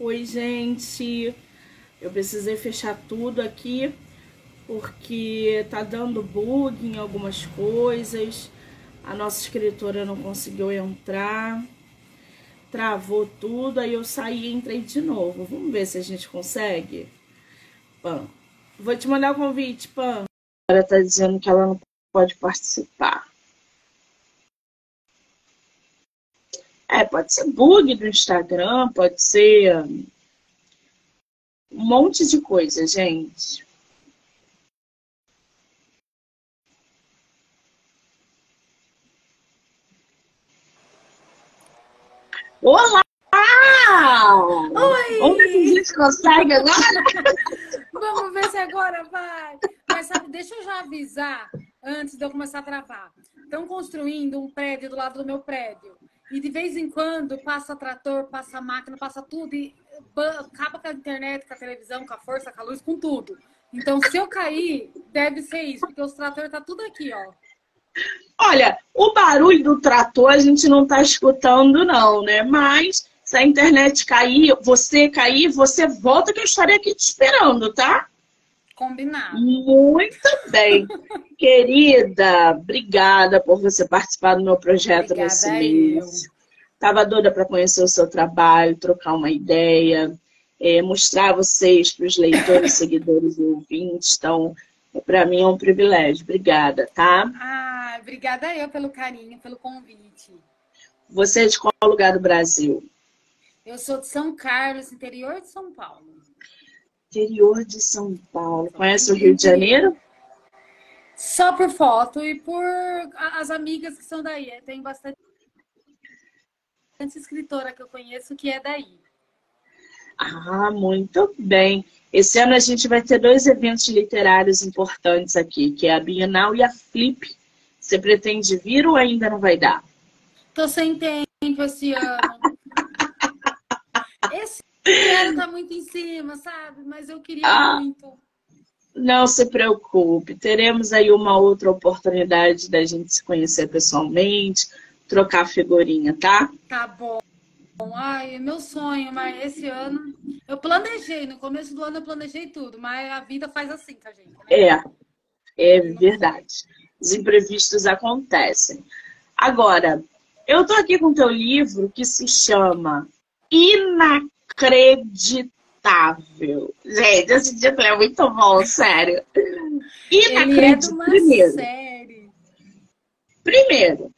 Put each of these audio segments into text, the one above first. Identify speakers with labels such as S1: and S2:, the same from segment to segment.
S1: Oi, gente. Eu precisei fechar tudo aqui porque tá dando bug em algumas coisas. A nossa escritora não conseguiu entrar. Travou tudo, aí eu saí e entrei de novo. Vamos ver se a gente consegue. Pan. Vou te mandar o convite, Pan. Ela tá dizendo que ela não pode participar. É, pode ser bug do Instagram, pode ser um monte de coisa, gente. Olá!
S2: Oi!
S1: Vamos ver se a gente consegue agora?
S2: Vamos ver se agora vai. Mas sabe, deixa eu já avisar antes de eu começar a travar. Estão construindo um prédio do lado do meu prédio. E de vez em quando passa trator, passa máquina, passa tudo e acaba com a internet, com a televisão, com a força, com a luz, com tudo. Então, se eu cair, deve ser isso, porque os tratores tá tudo aqui, ó.
S1: Olha, o barulho do trator a gente não tá escutando, não, né? Mas se a internet cair, você cair, você volta que eu estarei aqui te esperando, tá?
S2: Combinado.
S1: Muito bem. Querida, obrigada por você participar do meu projeto
S2: Obrigada
S1: nesse mês. Tava doida para conhecer o seu trabalho, trocar uma ideia, é, mostrar vocês para os leitores, seguidores e ouvintes. Então, para mim é um privilégio. Obrigada, tá?
S2: Ah, obrigada eu pelo carinho, pelo convite.
S1: Você é de qual lugar do Brasil?
S2: Eu sou de São Carlos, interior de São Paulo.
S1: Interior de São Paulo. Conhece o Rio de Janeiro?
S2: Só por foto e por as amigas que são daí. Tem bastante escritora que eu conheço que é daí.
S1: Ah, muito bem. Esse ano a gente vai ter dois eventos literários importantes aqui, que é a Bienal e a Flip. Você pretende vir ou ainda não vai dar?
S2: Tô sem tempo esse ano. esse ano tá muito em cima, sabe? Mas eu queria ah, muito.
S1: Não se preocupe. Teremos aí uma outra oportunidade da gente se conhecer pessoalmente, trocar figurinha, tá?
S2: Tá bom. Ai, é meu sonho, mas esse ano eu planejei, no começo do ano eu planejei tudo, mas a vida faz assim com a gente. Né?
S1: É, é verdade. Os imprevistos acontecem. Agora, eu tô aqui com o teu livro que se chama Inacreditável. Gente, esse título é muito bom, sério.
S2: Inacreditável. É primeiro. Série.
S1: Primeiro,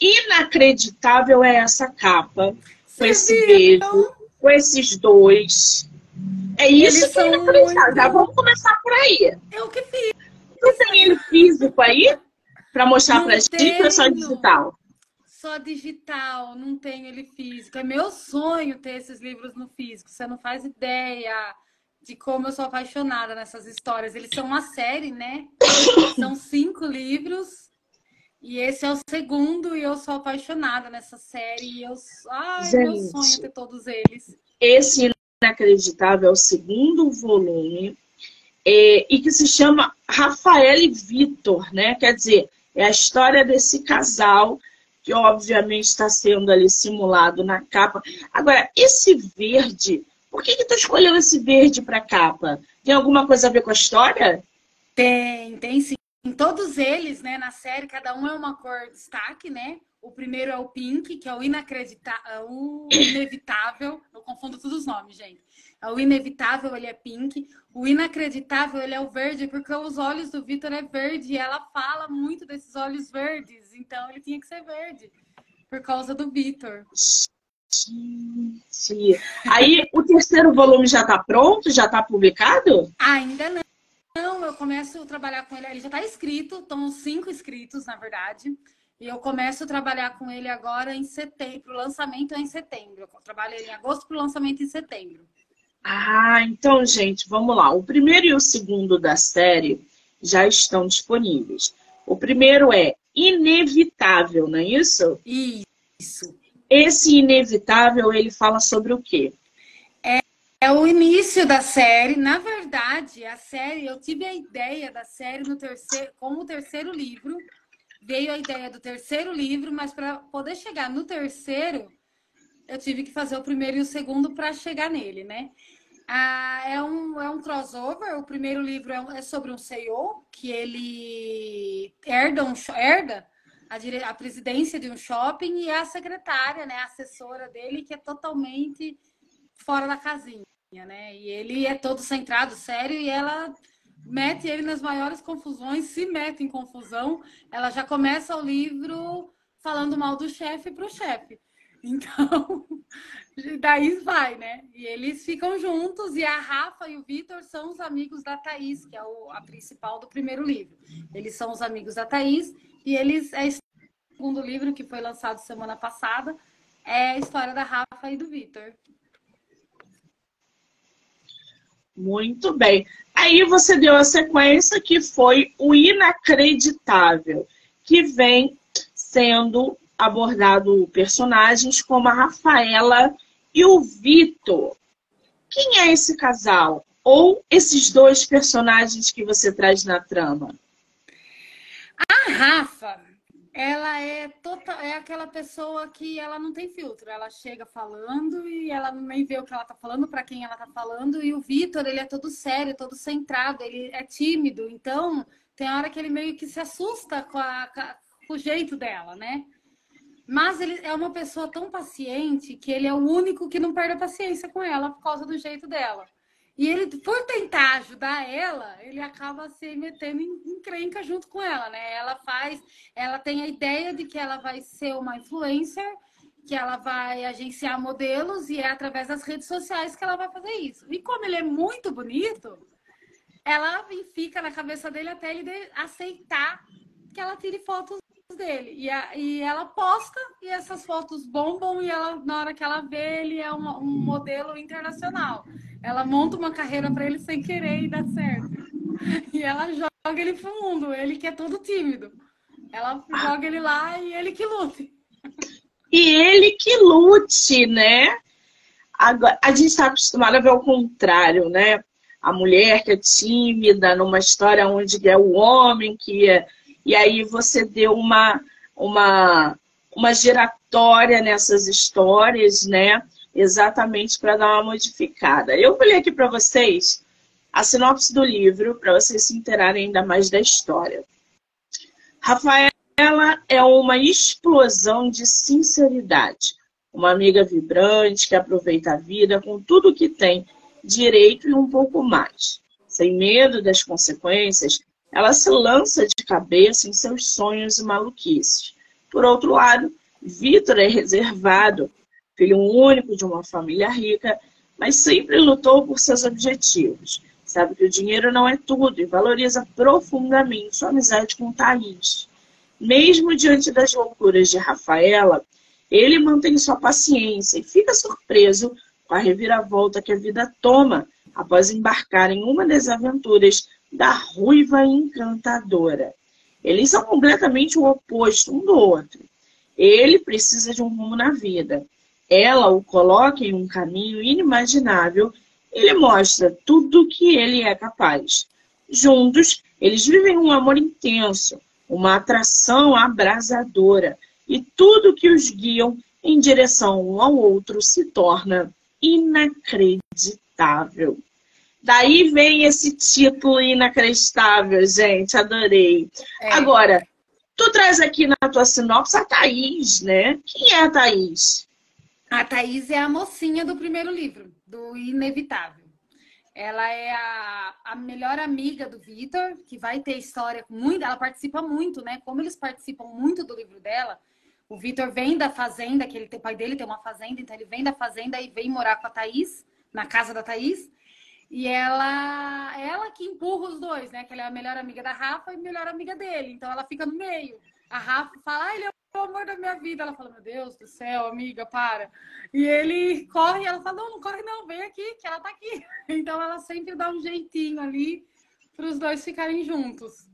S1: inacreditável é essa capa com esse beijo, com esses dois. É isso Eles que eu muito... Já vamos começar por aí.
S2: Eu que fiz.
S1: Tu tem ele físico aí? Pra mostrar não pra gente ou é só digital?
S2: Só digital, não tenho ele físico. É meu sonho ter esses livros no físico. Você não faz ideia de como eu sou apaixonada nessas histórias. Eles são uma série, né? São cinco livros e esse é o segundo e eu sou apaixonada nessa série. E eu, ai, Gente, meu sonho ter todos eles.
S1: Esse inacreditável é o segundo volume é, e que se chama Rafael e Vitor, né? Quer dizer, é a história desse casal que obviamente está sendo ali simulado na capa. Agora, esse verde, por que que tu escolheu esse verde para capa? Tem alguma coisa a ver com a história?
S2: Tem, tem sim. Em todos eles, né, na série, cada um é uma cor destaque, né? O primeiro é o pink, que é o inacreditável, é o inevitável. Eu confundo todos os nomes, gente. É o inevitável, ele é pink. O inacreditável, ele é o verde, porque os olhos do Vitor é verde e ela fala muito desses olhos verdes. Então ele tinha que ser verde, por causa do Vitor.
S1: Gente. Aí o terceiro volume já está pronto? Já está publicado?
S2: Ainda não. Não, eu começo a trabalhar com ele. Ele já está escrito, estão cinco inscritos, na verdade. E eu começo a trabalhar com ele agora em setembro. O lançamento é em setembro. Eu trabalho ele em agosto para o lançamento em setembro.
S1: Ah, então, gente, vamos lá. O primeiro e o segundo da série já estão disponíveis. O primeiro é Inevitável, não é isso?
S2: Isso.
S1: Esse Inevitável, ele fala sobre o quê?
S2: É o início da série. Na verdade, a série, eu tive a ideia da série no terceiro, como o terceiro livro. Veio a ideia do terceiro livro, mas para poder chegar no terceiro, eu tive que fazer o primeiro e o segundo para chegar nele, né? Ah, é, um, é um crossover. O primeiro livro é, é sobre um CEO que ele herda, um, herda a, dire... a presidência de um shopping e a secretária, né, a assessora dele, que é totalmente fora da casinha, né? E ele é todo centrado, sério, e ela mete ele nas maiores confusões, se mete em confusão. Ela já começa o livro falando mal do chefe para o chefe. Então, daí vai, né? E eles ficam juntos, e a Rafa e o Vitor são os amigos da Thaís, que é o, a principal do primeiro livro. Eles são os amigos da Thaís, e eles é o segundo livro que foi lançado semana passada, é a história da Rafa e do Vitor.
S1: Muito bem. Aí você deu a sequência que foi o inacreditável, que vem sendo abordado personagens como a Rafaela e o Vitor. Quem é esse casal? Ou esses dois personagens que você traz na trama?
S2: A Rafa, ela é total, é aquela pessoa que ela não tem filtro. Ela chega falando e ela nem vê o que ela tá falando, para quem ela tá falando. E o Vitor, ele é todo sério, todo centrado, ele é tímido. Então, tem hora que ele meio que se assusta com, a, com o jeito dela, né? Mas ele é uma pessoa tão paciente que ele é o único que não perde a paciência com ela por causa do jeito dela. E ele, por tentar ajudar ela, ele acaba se metendo em, em crenca junto com ela, né? Ela faz, ela tem a ideia de que ela vai ser uma influencer, que ela vai agenciar modelos e é através das redes sociais que ela vai fazer isso. E como ele é muito bonito, ela fica na cabeça dele até ele aceitar que ela tire fotos dele. E, a, e ela posta e essas fotos bombam e ela, na hora que ela vê, ele é uma, um modelo internacional. Ela monta uma carreira para ele sem querer e dá certo. E ela joga ele pro mundo, ele que é todo tímido. Ela joga ele lá e ele que lute.
S1: E ele que lute, né? Agora, a gente está acostumado a ver o contrário, né? A mulher que é tímida, numa história onde é o homem que é e aí você deu uma, uma, uma giratória nessas histórias, né? Exatamente para dar uma modificada. Eu vou aqui para vocês a sinopse do livro, para vocês se interarem ainda mais da história. Rafaela é uma explosão de sinceridade, uma amiga vibrante que aproveita a vida com tudo que tem direito e um pouco mais. Sem medo das consequências, ela se lança de cabeça em seus sonhos e maluquices. Por outro lado, Vitor é reservado, filho único de uma família rica, mas sempre lutou por seus objetivos. Sabe que o dinheiro não é tudo e valoriza profundamente sua amizade com Thaís. Mesmo diante das loucuras de Rafaela, ele mantém sua paciência e fica surpreso com a reviravolta que a vida toma após embarcar em uma das aventuras da ruiva encantadora. Eles são completamente o oposto um do outro. Ele precisa de um rumo na vida. Ela o coloca em um caminho inimaginável e lhe mostra tudo o que ele é capaz. Juntos, eles vivem um amor intenso, uma atração abrasadora, e tudo que os guiam em direção um ao outro se torna inacreditável. Daí vem esse título inacreditável, gente. Adorei. É. Agora, tu traz aqui na tua sinopse a Thaís, né? Quem é a Thaís?
S2: A Thaís é a mocinha do primeiro livro, do Inevitável. Ela é a, a melhor amiga do Vitor, que vai ter história muito. Ela participa muito, né? Como eles participam muito do livro dela, o Vitor vem da fazenda, que ele o pai dele tem uma fazenda, então ele vem da fazenda e vem morar com a Thaís, na casa da Thaís. E ela, ela que empurra os dois, né? Que ela é a melhor amiga da Rafa e melhor amiga dele. Então ela fica no meio. A Rafa fala, ah, ele é o amor da minha vida. Ela fala, meu Deus do céu, amiga, para. E ele corre ela fala, não, não corre não, vem aqui, que ela tá aqui. Então ela sempre dá um jeitinho ali para os dois ficarem juntos.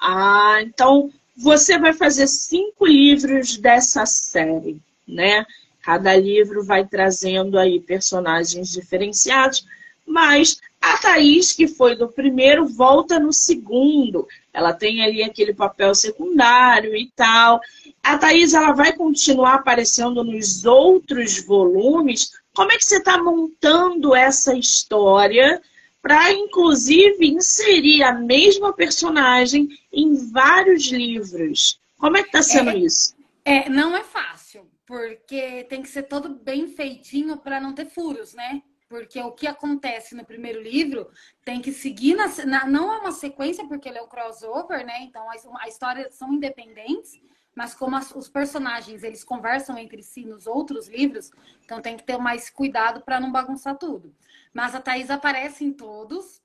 S1: Ah, então você vai fazer cinco livros dessa série, né? Cada livro vai trazendo aí personagens diferenciados mas A Thaís, que foi do primeiro, volta no segundo. Ela tem ali aquele papel secundário e tal. A Thaís, ela vai continuar aparecendo nos outros volumes. Como é que você está montando essa história para, inclusive, inserir a mesma personagem em vários livros? Como é que está sendo
S2: é,
S1: isso?
S2: É, não é fácil, porque tem que ser todo bem feitinho para não ter furos, né? Porque o que acontece no primeiro livro tem que seguir na, na, não é uma sequência porque ele é o crossover, né? Então a história são independentes, mas como as, os personagens eles conversam entre si nos outros livros, então tem que ter mais cuidado para não bagunçar tudo. Mas a Thaís aparece em todos,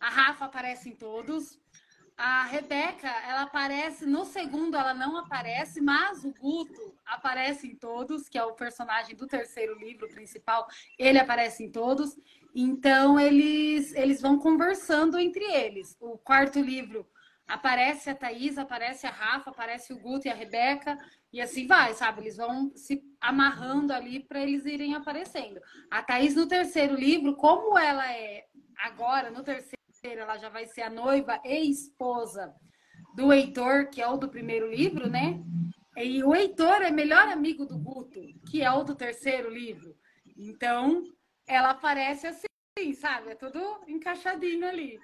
S2: a Rafa aparece em todos, a Rebeca, ela aparece no segundo, ela não aparece, mas o Guto aparece em todos, que é o personagem do terceiro livro principal, ele aparece em todos. Então eles eles vão conversando entre eles. O quarto livro aparece a Thaís, aparece a Rafa, aparece o Guto e a Rebeca, e assim vai, sabe? Eles vão se amarrando ali para eles irem aparecendo. A Thaís no terceiro livro, como ela é agora no terceiro ela já vai ser a noiva e esposa do Heitor, que é o do primeiro livro, né? E o Heitor é melhor amigo do Guto, que é o do terceiro livro. Então, ela aparece assim, sabe? É tudo encaixadinho ali.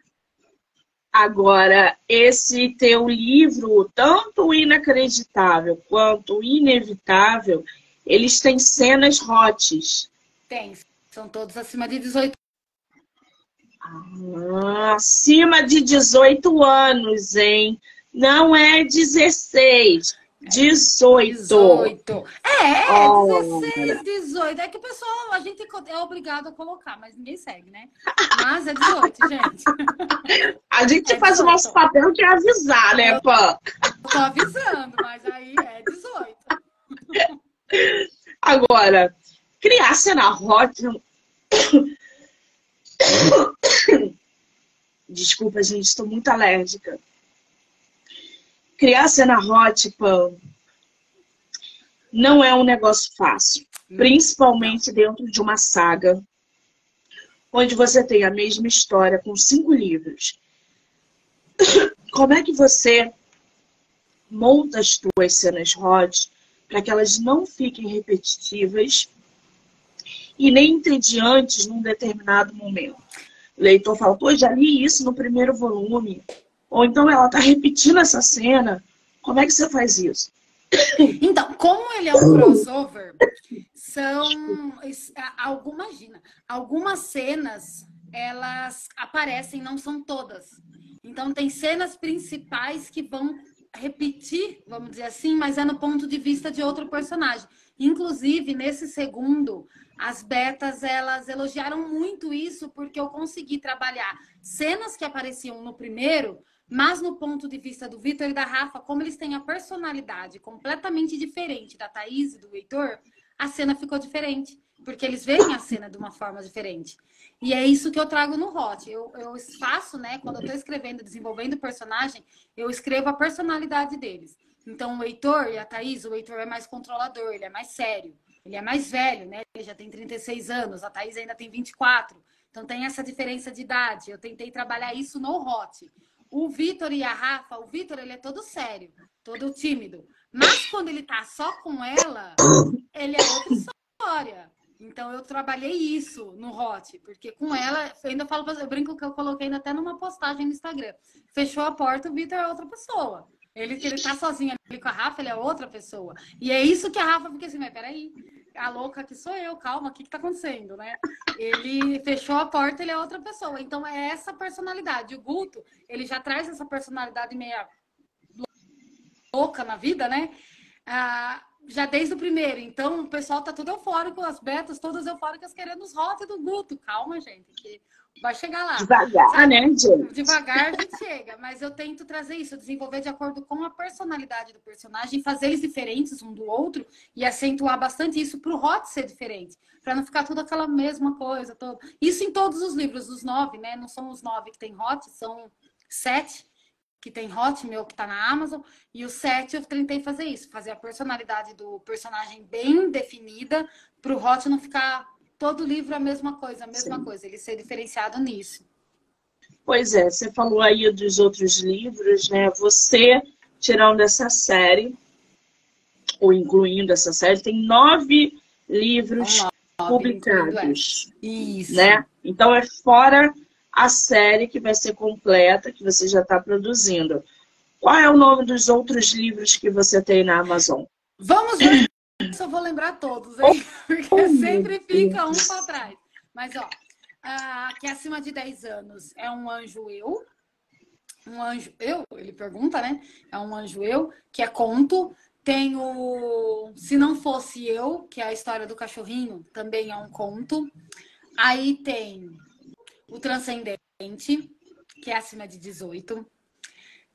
S1: Agora, esse teu livro, tanto inacreditável quanto inevitável, eles têm cenas hotes.
S2: Tem, são todos acima de 18
S1: ah, acima de 18 anos, hein? Não é 16. 18.
S2: 18. É, é oh. 16, 18. É que o pessoal, a gente é obrigado a colocar, mas ninguém segue, né? Mas é 18, gente.
S1: A gente é faz 18. o nosso papel de avisar, né, Pã?
S2: Tô avisando, mas aí é 18.
S1: Agora, criar cena hot Desculpa, gente, estou muito alérgica. Criar cena hot, pão, não é um negócio fácil. Principalmente dentro de uma saga, onde você tem a mesma história com cinco livros. Como é que você monta as suas cenas hot para que elas não fiquem repetitivas e nem entediantes num determinado momento. Leitor fala, pô, já li isso no primeiro volume. Ou então ela está repetindo essa cena. Como é que você faz isso?
S2: Então, como ele é um crossover, são algumas, algumas cenas elas aparecem, não são todas. Então tem cenas principais que vão repetir, vamos dizer assim, mas é no ponto de vista de outro personagem. Inclusive, nesse segundo, as betas elas elogiaram muito isso porque eu consegui trabalhar cenas que apareciam no primeiro, mas no ponto de vista do Vitor e da Rafa, como eles têm a personalidade completamente diferente da Thaís e do Heitor, a cena ficou diferente, porque eles veem a cena de uma forma diferente. E é isso que eu trago no Hot. Eu, eu faço, né, quando eu estou escrevendo, desenvolvendo o personagem, eu escrevo a personalidade deles. Então, o Heitor e a Thaís, o Heitor é mais controlador, ele é mais sério. Ele é mais velho, né? Ele já tem 36 anos, a Thaís ainda tem 24. Então tem essa diferença de idade. Eu tentei trabalhar isso no Hot. O Vitor e a Rafa, o Vitor ele é todo sério, todo tímido. Mas quando ele tá só com ela, ele é outra história. Então eu trabalhei isso no Hot, porque com ela, eu ainda falo, eu brinco que eu coloquei até numa postagem no Instagram. Fechou a porta, o Vitor é outra pessoa. Ele, ele tá sozinho ali com a Rafa, ele é outra pessoa. E é isso que a Rafa fica assim, mas peraí, a louca que sou eu, calma, o que que tá acontecendo, né? Ele fechou a porta, ele é outra pessoa. Então é essa personalidade. O Guto, ele já traz essa personalidade meia louca na vida, né? Ah, já desde o primeiro. Então, o pessoal tá tudo eufórico, as betas todas eufóricas querendo os rotes do Guto. Calma, gente, que vai chegar lá.
S1: Devagar, Sabe? né, gente?
S2: Devagar a gente chega. Mas eu tento trazer isso, desenvolver de acordo com a personalidade do personagem, fazer eles diferentes um do outro e acentuar bastante isso pro hot ser diferente. para não ficar tudo aquela mesma coisa. Todo... Isso em todos os livros, os nove, né? Não são os nove que tem hot, são sete que tem Hot, meu que está na Amazon, e o 7 eu tentei fazer isso, fazer a personalidade do personagem bem definida, para o Hot não ficar todo livro a mesma coisa, a mesma Sim. coisa, ele ser diferenciado nisso.
S1: Pois é, você falou aí dos outros livros, né? Você, tirando essa série, ou incluindo essa série, tem nove livros nove, publicados. Isso. Né? Então é fora a série que vai ser completa, que você já está produzindo. Qual é o nome dos outros livros que você tem na Amazon?
S2: Vamos ver se eu vou lembrar todos, hein? Porque sempre fica um para trás. Mas, ó, que é acima de 10 anos é um anjo eu. Um anjo eu, ele pergunta, né? É um anjo eu, que é conto. Tem o Se Não Fosse Eu, que é a história do cachorrinho, também é um conto. Aí tem o Transcendente, que é acima de 18.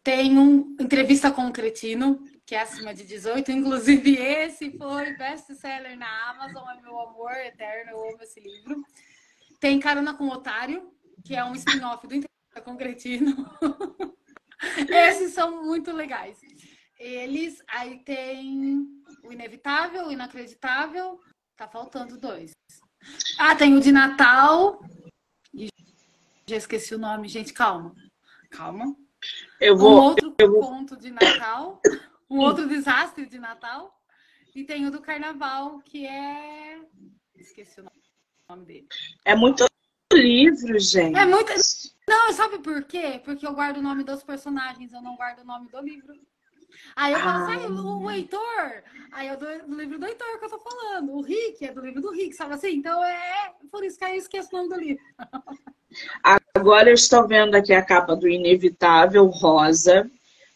S2: Tem um Entrevista com o Cretino, que é acima de 18. Inclusive, esse foi best-seller na Amazon, é meu amor eterno, eu amo esse livro. Tem Carona com o Otário, que é um spin-off do Entrevista com Cretino. Esses são muito legais. Eles, aí tem o Inevitável, o Inacreditável. Tá faltando dois. Ah, tem o de Natal. Já esqueci o nome, gente, calma. Calma.
S1: Eu vou.
S2: Um outro
S1: eu vou...
S2: conto de Natal, um outro desastre de Natal. E tem o do Carnaval, que é. Esqueci o nome dele.
S1: É muito livro, gente.
S2: É muito. Não, sabe por quê? Porque eu guardo o nome dos personagens, eu não guardo o nome do livro. Aí eu falo ah. o, o Heitor, aí eu do, do livro do Heitor que eu tô falando. O Rick é do livro do Rick, sabe assim? Então é por isso que aí eu esqueço o nome do livro.
S1: Agora eu estou vendo aqui a capa do Inevitável, rosa.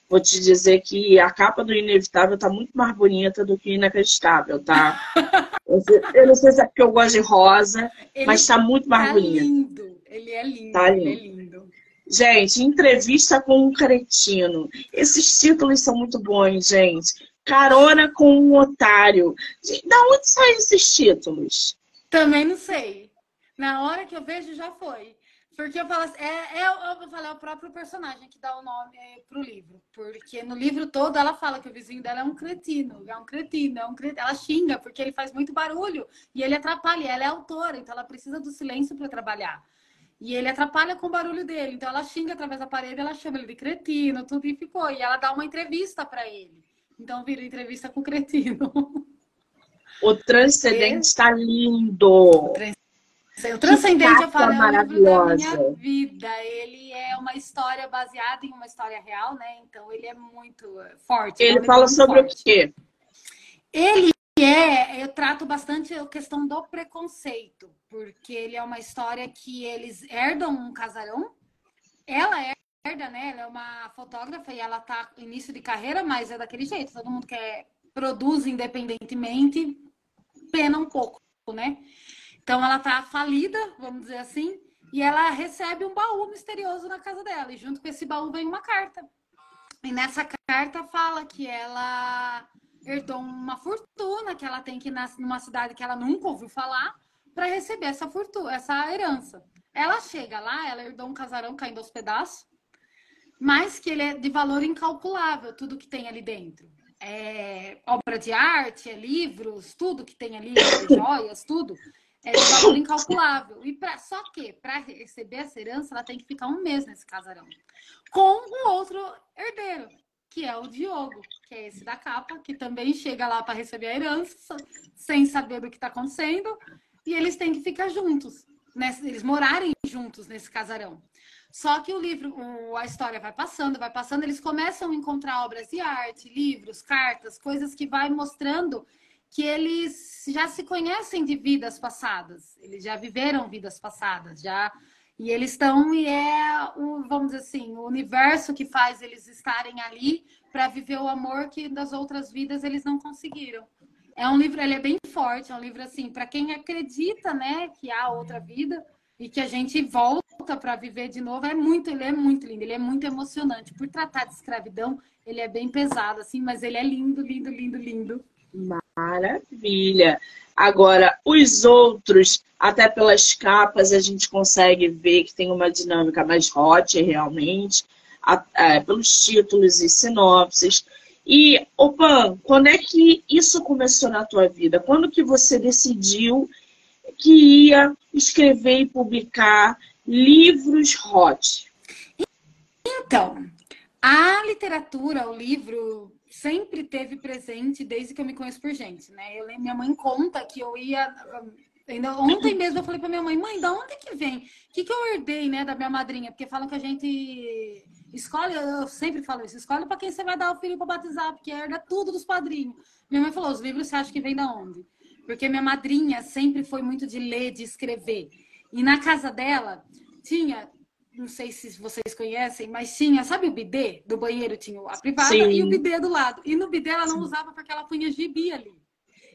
S1: Vou te dizer que a capa do Inevitável tá muito mais bonita do que o Inacreditável, tá? eu não sei se é porque eu gosto de rosa, ele mas tá muito mais
S2: tá
S1: bonito.
S2: Lindo. Ele é lindo, tá lindo. Ele é lindo.
S1: Gente, entrevista com um cretino. Esses títulos são muito bons, gente. Carona com um otário. Da onde saem esses títulos?
S2: Também não sei. Na hora que eu vejo, já foi. Porque eu falo assim, é, é, eu falo, é o próprio personagem que dá o nome pro livro. Porque no livro todo ela fala que o vizinho dela é um cretino, é um cretino, é um cretino. Ela xinga porque ele faz muito barulho e ele atrapalha. Ela é autora, então ela precisa do silêncio para trabalhar. E ele atrapalha com o barulho dele. Então ela xinga através da parede, ela chama ele de cretino, tudo e ficou. E ela dá uma entrevista para ele. Então vira entrevista com o cretino.
S1: O transcendente está lindo.
S2: O Transcendente, eu falo, é o livro da minha vida. Ele é uma história baseada em uma história real, né? Então ele é muito eh, forte.
S1: Ele é fala sobre forte. o quê?
S2: Ele é, eu trato bastante a questão do preconceito, porque ele é uma história que eles herdam um casarão. Ela herda, né? Ela é uma fotógrafa e ela tá início de carreira, mas é daquele jeito. Todo mundo quer produz independentemente, pena um pouco, né? Então ela tá falida, vamos dizer assim, e ela recebe um baú misterioso na casa dela. E junto com esse baú vem uma carta. E nessa carta fala que ela herdou uma fortuna, que ela tem que ir numa cidade que ela nunca ouviu falar, para receber essa fortuna, essa herança. Ela chega lá, ela herdou um casarão caindo aos pedaços, mas que ele é de valor incalculável, tudo que tem ali dentro. É obra de arte, é livros, tudo que tem ali, joias, tudo é de valor incalculável. E pra, só que, para receber essa herança, ela tem que ficar um mês nesse casarão. Com um outro herdeiro, que é o Diogo, que é esse da capa, que também chega lá para receber a herança, sem saber do que está acontecendo. E eles têm que ficar juntos, né? eles morarem juntos nesse casarão. Só que o livro, a história vai passando, vai passando, eles começam a encontrar obras de arte, livros, cartas, coisas que vai mostrando que eles já se conhecem de vidas passadas, eles já viveram vidas passadas, já e eles estão e é o vamos dizer assim o universo que faz eles estarem ali para viver o amor que das outras vidas eles não conseguiram. É um livro, ele é bem forte, é um livro assim para quem acredita, né, que há outra vida e que a gente volta para viver de novo. É muito, ele é muito lindo, ele é muito emocionante. Por tratar de escravidão, ele é bem pesado assim, mas ele é lindo, lindo, lindo, lindo.
S1: Maravilha. Agora, os outros, até pelas capas, a gente consegue ver que tem uma dinâmica mais hot, realmente, é, pelos títulos e sinopses. E, Opan, quando é que isso começou na tua vida? Quando que você decidiu que ia escrever e publicar livros hot?
S2: Então, a literatura, o livro, sempre teve presente desde que eu me conheço por gente, né? Eu, minha mãe conta que eu ia. Ainda ontem mesmo eu falei para minha mãe, mãe, da onde que vem? O que, que eu herdei, né, da minha madrinha? Porque falam que a gente escolhe, eu sempre falo isso, escolhe para quem você vai dar o filho para batizar, porque herda tudo dos padrinhos. Minha mãe falou, os livros você acha que vem da onde? Porque minha madrinha sempre foi muito de ler, de escrever. E na casa dela tinha não sei se vocês conhecem, mas tinha, sabe o bidê do banheiro? Tinha a privada Sim. e o bidê do lado. E no bidê ela não Sim. usava porque ela punha gibi ali.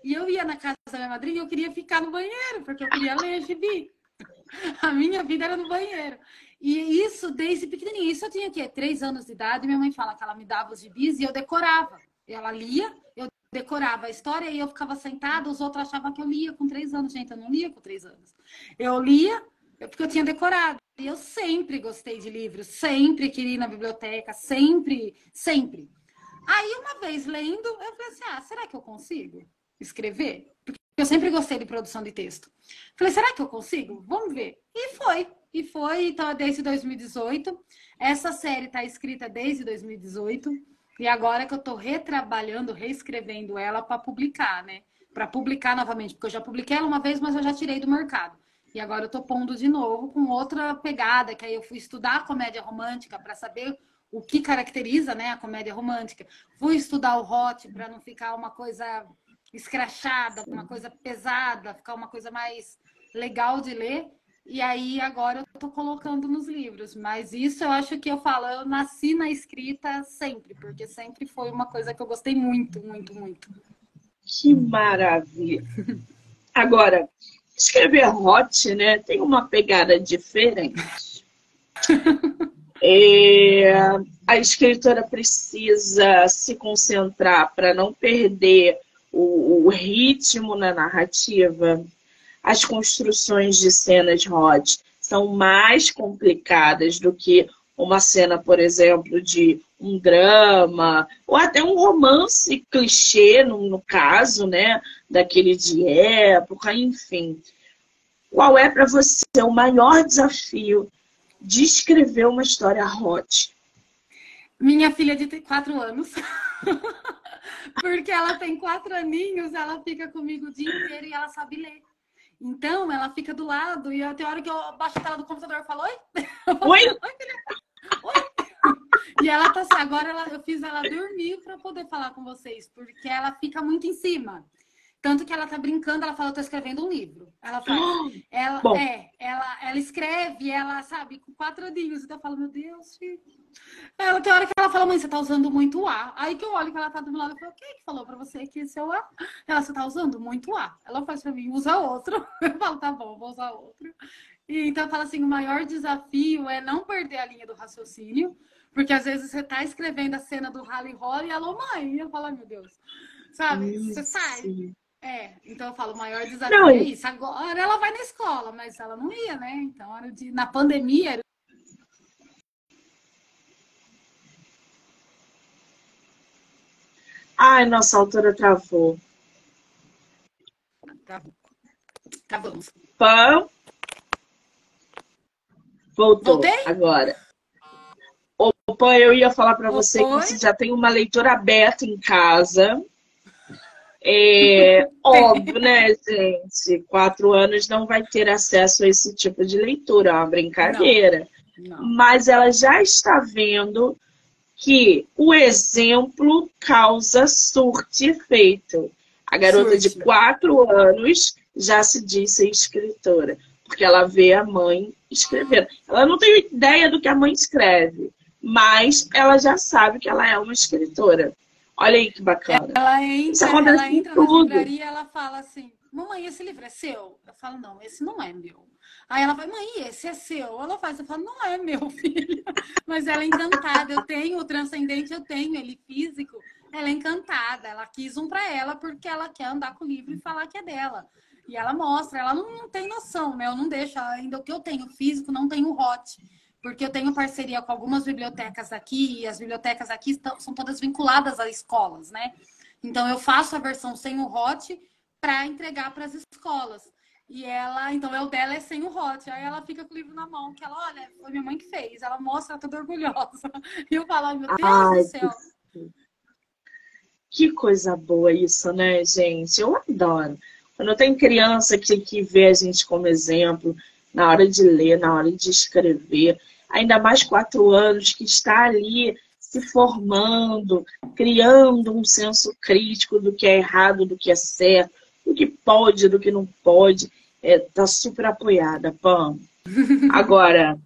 S2: E eu ia na casa da minha madrinha e eu queria ficar no banheiro, porque eu queria ler gibi. A minha vida era no banheiro. E isso desde pequenininha. Isso eu tinha aqui, três anos de idade. Minha mãe fala que ela me dava os gibis e eu decorava. Ela lia, eu decorava a história e eu ficava sentada. Os outros achavam que eu lia com três anos. Gente, eu não lia com três anos. Eu lia porque eu tinha decorado. E eu sempre gostei de livros, sempre queria ir na biblioteca, sempre, sempre. Aí, uma vez lendo, eu falei assim: ah, será que eu consigo escrever? Porque eu sempre gostei de produção de texto. Falei, será que eu consigo? Vamos ver. E foi. E foi, então, desde 2018. Essa série está escrita desde 2018. E agora que eu estou retrabalhando, reescrevendo ela para publicar, né? Para publicar novamente, porque eu já publiquei ela uma vez, mas eu já tirei do mercado. E agora eu tô pondo de novo com outra pegada, que aí eu fui estudar comédia romântica para saber o que caracteriza né, a comédia romântica. Fui estudar o hot para não ficar uma coisa escrachada, uma coisa pesada, ficar uma coisa mais legal de ler. E aí agora eu tô colocando nos livros. Mas isso eu acho que eu falo, eu nasci na escrita sempre, porque sempre foi uma coisa que eu gostei muito, muito, muito.
S1: Que maravilha! Agora, Escrever hot, né, tem uma pegada diferente. É, a escritora precisa se concentrar para não perder o, o, ritmo na narrativa. As construções de cenas hot são mais complicadas do que uma cena, por exemplo, de um drama, ou até um romance clichê, no, no caso, né? Daquele de época, enfim. Qual é para você o maior desafio de escrever uma história hot?
S2: Minha filha de quatro anos. Porque ela tem quatro aninhos, ela fica comigo o dia inteiro e ela sabe ler. Então, ela fica do lado e até a hora que eu baixo a tela do computador, eu falo, oi?
S1: Oi?
S2: oi? E ela tá assim, agora ela, eu fiz ela dormir para poder falar com vocês, porque ela fica muito em cima. Tanto que ela tá brincando, ela fala, eu tô escrevendo um livro. Ela fala, ela, é, ela, ela escreve, ela, sabe, com quatro aninhos. Então eu falo, meu Deus, filho. Ela tem hora que ela fala, mãe, você tá usando muito A. Aí que eu olho que ela tá do meu lado, eu falo, quem que falou pra você que esse é o A? Ela, você tá usando muito A. Ela faz pra mim, usa outro. Eu falo, tá bom, vou usar outro. E, então fala assim, o maior desafio é não perder a linha do raciocínio, porque às vezes você tá escrevendo a cena do rally roll e ela, mãe, e eu falo, meu Deus. Sabe? Isso. Você sai. É, então eu falo, o maior desafio não, é isso. Agora ela vai na escola, mas ela não ia, né? Então, era de, na pandemia. Era...
S1: Ai, nossa autora travou.
S2: Travou. Travamos.
S1: Pã. Voltou. Voltei? Agora. Opa, eu ia falar para você que você já tem uma leitura aberta em casa. É óbvio, né, gente? Quatro anos não vai ter acesso a esse tipo de leitura, é uma brincadeira. Não, não. Mas ela já está vendo que o exemplo causa surte efeito. A garota surte. de quatro anos já se disse escritora, porque ela vê a mãe escrevendo. Ela não tem ideia do que a mãe escreve, mas ela já sabe que ela é uma escritora. Olha aí que bacana.
S2: Ela entra, ela entra na livraria e ela fala assim, mamãe, esse livro é seu? Eu falo, não, esse não é meu. Aí ela vai, mãe, esse é seu? Ela faz, eu falo, não é meu, filho. Mas ela é encantada. Eu tenho o transcendente, eu tenho ele físico. Ela é encantada. Ela quis um para ela porque ela quer andar com o livro e falar que é dela. E ela mostra, ela não, não tem noção, né? Eu não deixo ainda o que eu tenho físico, não tenho hot porque eu tenho parceria com algumas bibliotecas aqui, e as bibliotecas aqui estão, são todas vinculadas a escolas, né? Então eu faço a versão sem o hot para entregar para as escolas. E ela, então, é o dela é sem o hot. Aí ela fica com o livro na mão, que ela, olha, foi minha mãe que fez. Ela mostra toda orgulhosa. E eu falo, meu Deus Ai, do céu.
S1: Que coisa boa isso, né, gente? Eu adoro. Quando tem criança que, que vê a gente como exemplo, na hora de ler, na hora de escrever, ainda mais quatro anos, que está ali se formando, criando um senso crítico do que é errado, do que é certo, do que pode, do que não pode. É, tá super apoiada, Pam. Agora,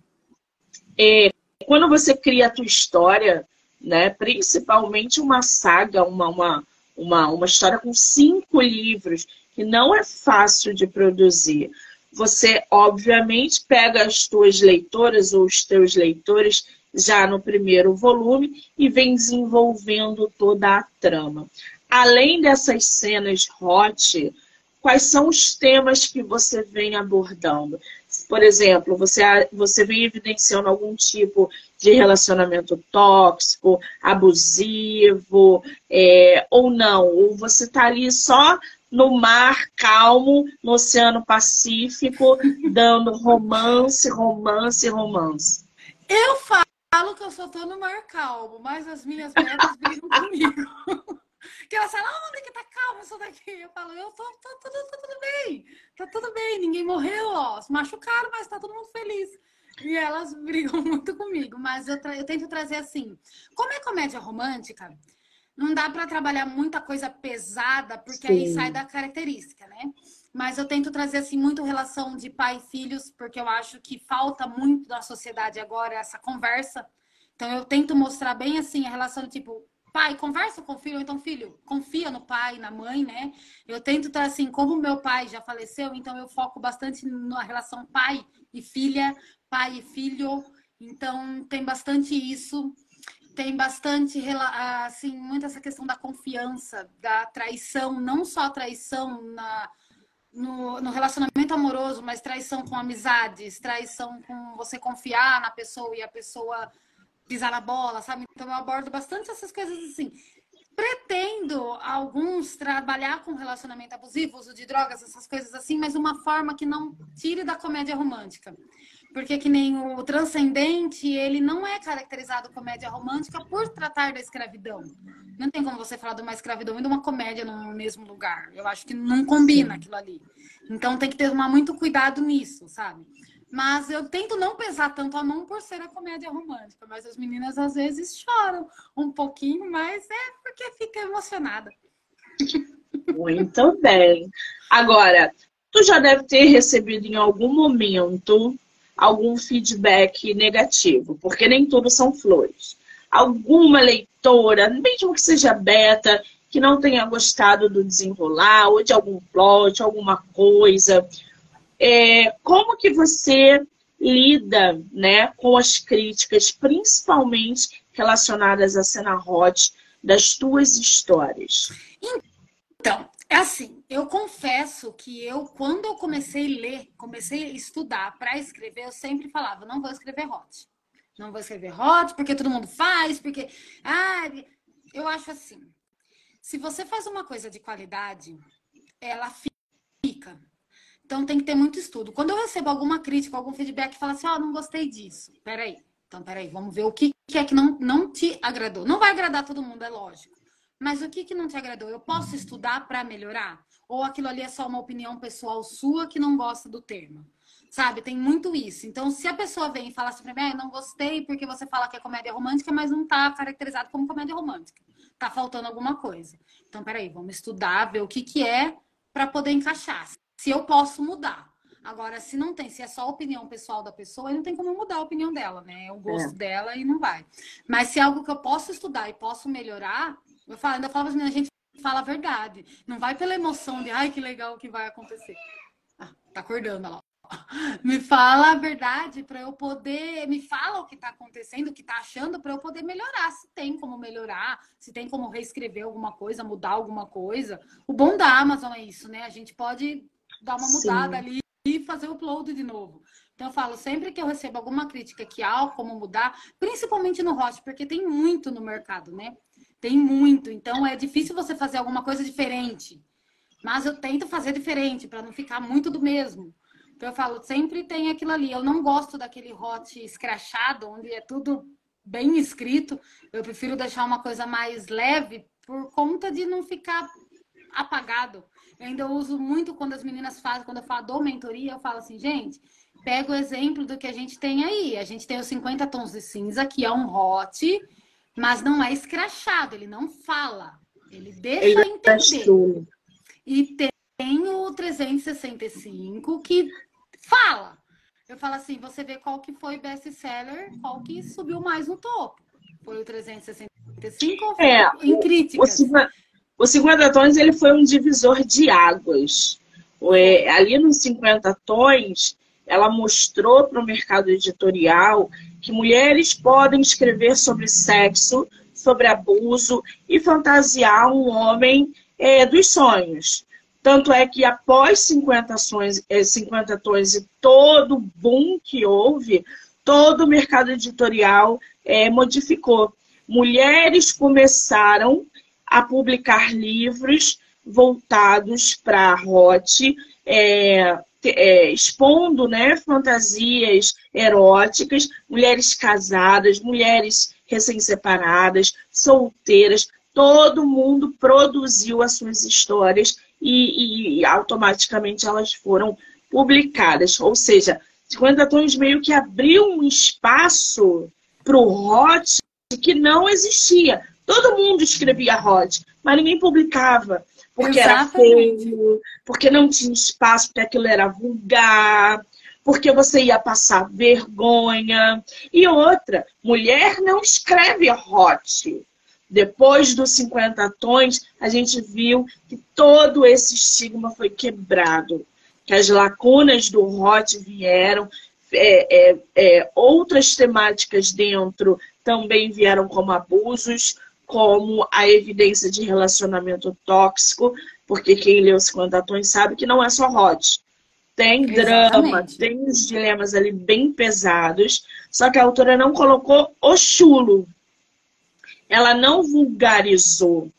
S1: é, quando você cria a tua história, né, principalmente uma saga, uma, uma, uma, uma história com cinco livros, que não é fácil de produzir. Você, obviamente, pega as tuas leitoras ou os teus leitores já no primeiro volume e vem desenvolvendo toda a trama. Além dessas cenas hot, quais são os temas que você vem abordando? Por exemplo, você, você vem evidenciando algum tipo de relacionamento tóxico, abusivo, é, ou não? Ou você está ali só no mar calmo, no Oceano Pacífico, dando romance, romance, romance?
S2: Eu falo que eu só tô no mar calmo, mas as minhas metas brigam comigo. que elas falam, onde que tá calmo isso daqui? Eu falo, eu tô, tô, tô, tô, tudo bem, tá tudo bem, ninguém morreu, ó, se machucaram, mas tá todo mundo feliz. E elas brigam muito comigo, mas eu, eu tento trazer assim, como é comédia romântica, não dá para trabalhar muita coisa pesada, porque Sim. aí sai da característica, né? Mas eu tento trazer assim muito relação de pai e filhos, porque eu acho que falta muito na sociedade agora essa conversa. Então eu tento mostrar bem assim a relação tipo pai, conversa com o filho, então filho, confia no pai, na mãe, né? Eu tento estar assim, como meu pai já faleceu, então eu foco bastante na relação pai e filha, pai e filho. Então tem bastante isso tem bastante, assim, muito essa questão da confiança, da traição, não só traição na, no, no, relacionamento amoroso, mas traição com amizades, traição com você confiar na pessoa e a pessoa pisar na bola, sabe? Então eu abordo bastante essas coisas assim. Pretendo alguns trabalhar com relacionamento abusivo, uso de drogas, essas coisas assim, mas uma forma que não tire da comédia romântica. Porque que nem o transcendente, ele não é caracterizado comédia romântica por tratar da escravidão. Não tem como você falar de uma escravidão e de uma comédia no mesmo lugar. Eu acho que não combina aquilo ali. Então tem que ter tomar muito cuidado nisso, sabe? Mas eu tento não pesar tanto a mão por ser a comédia romântica. Mas as meninas às vezes choram um pouquinho, mas é porque fica emocionada.
S1: Muito bem. Agora, tu já deve ter recebido em algum momento algum feedback negativo, porque nem tudo são flores. Alguma leitora, mesmo que seja beta, que não tenha gostado do desenrolar, ou de algum plot, alguma coisa. É, como que você lida né, com as críticas, principalmente relacionadas à cena hot das tuas histórias?
S2: Então, é assim, eu confesso que eu, quando eu comecei a ler, comecei a estudar para escrever, eu sempre falava, não vou escrever hot. Não vou escrever hot, porque todo mundo faz, porque. Ah, eu acho assim. Se você faz uma coisa de qualidade, ela fica. Então tem que ter muito estudo. Quando eu recebo alguma crítica, algum feedback, fala assim, ó, oh, não gostei disso. Peraí. Então, peraí, vamos ver o que, que é que não, não te agradou. Não vai agradar todo mundo, é lógico. Mas o que, que não te agradou? Eu posso estudar para melhorar? Ou aquilo ali é só uma opinião pessoal sua que não gosta do termo? Sabe, tem muito isso. Então, se a pessoa vem e fala assim pra mim, ah, não gostei porque você fala que é comédia romântica, mas não tá caracterizado como comédia romântica. Tá faltando alguma coisa. Então, peraí, vamos estudar, ver o que, que é para poder encaixar. Se eu posso mudar. Agora, se não tem, se é só a opinião pessoal da pessoa, aí não tem como mudar a opinião dela, né? É o gosto é. dela e não vai. Mas se é algo que eu posso estudar e posso melhorar, eu falo, ainda falo assim, a gente fala a verdade. Não vai pela emoção de, ai, que legal que vai acontecer. Ah, tá acordando lá. Me fala a verdade para eu poder, me fala o que está acontecendo, o que está achando para eu poder melhorar, se tem como melhorar, se tem como reescrever alguma coisa, mudar alguma coisa. O bom da Amazon é isso, né? A gente pode dar uma mudada Sim. ali e fazer o upload de novo. Então eu falo, sempre que eu recebo alguma crítica que há como mudar, principalmente no host, porque tem muito no mercado, né? Tem muito. Então é difícil você fazer alguma coisa diferente. Mas eu tento fazer diferente para não ficar muito do mesmo. Então eu falo, sempre tem aquilo ali. Eu não gosto daquele hot escrachado, onde é tudo bem escrito. Eu prefiro deixar uma coisa mais leve por conta de não ficar apagado. Eu ainda uso muito quando as meninas fazem, quando eu falo dou mentoria, eu falo assim, gente, pega o exemplo do que a gente tem aí. A gente tem os 50 tons de cinza, que é um hot, mas não é escrachado, ele não fala. Ele deixa ele entender. E tem o 365 que fala. Eu falo assim, você vê qual que foi best-seller, qual que subiu mais no topo. Foi o 365 ou foi é, em críticas?
S1: O, 50 tons ele foi um divisor de águas. É, ali nos 50 tons, ela mostrou para o mercado editorial que mulheres podem escrever sobre sexo, sobre abuso e fantasiar um homem é, dos sonhos. Tanto é que após 50, ações, 50 tons e todo o boom que houve, todo o mercado editorial é, modificou. Mulheres começaram a publicar livros voltados para a é, é, expondo né, fantasias eróticas, mulheres casadas, mulheres recém-separadas, solteiras, todo mundo produziu as suas histórias e, e, automaticamente elas foram publicadas. Ou seja, 50 Tons meio que abriu um espaço para o hot que não existia. Todo mundo escrevia hot, mas ninguém publicava. Porque Exatamente. era feio, porque não tinha espaço, porque aquilo era vulgar, porque você ia passar vergonha. E outra, mulher não escreve hot. Depois dos 50 tons, a gente viu que todo esse estigma foi quebrado, que as lacunas do hot vieram, é, é, é, outras temáticas dentro também vieram como abusos, como a evidência de relacionamento tóxico, porque quem leu 50 tons sabe que não é só hot. Tem Exatamente. drama, tem os dilemas ali bem pesados, só que a autora não colocou o chulo. Ela não vulgarizou.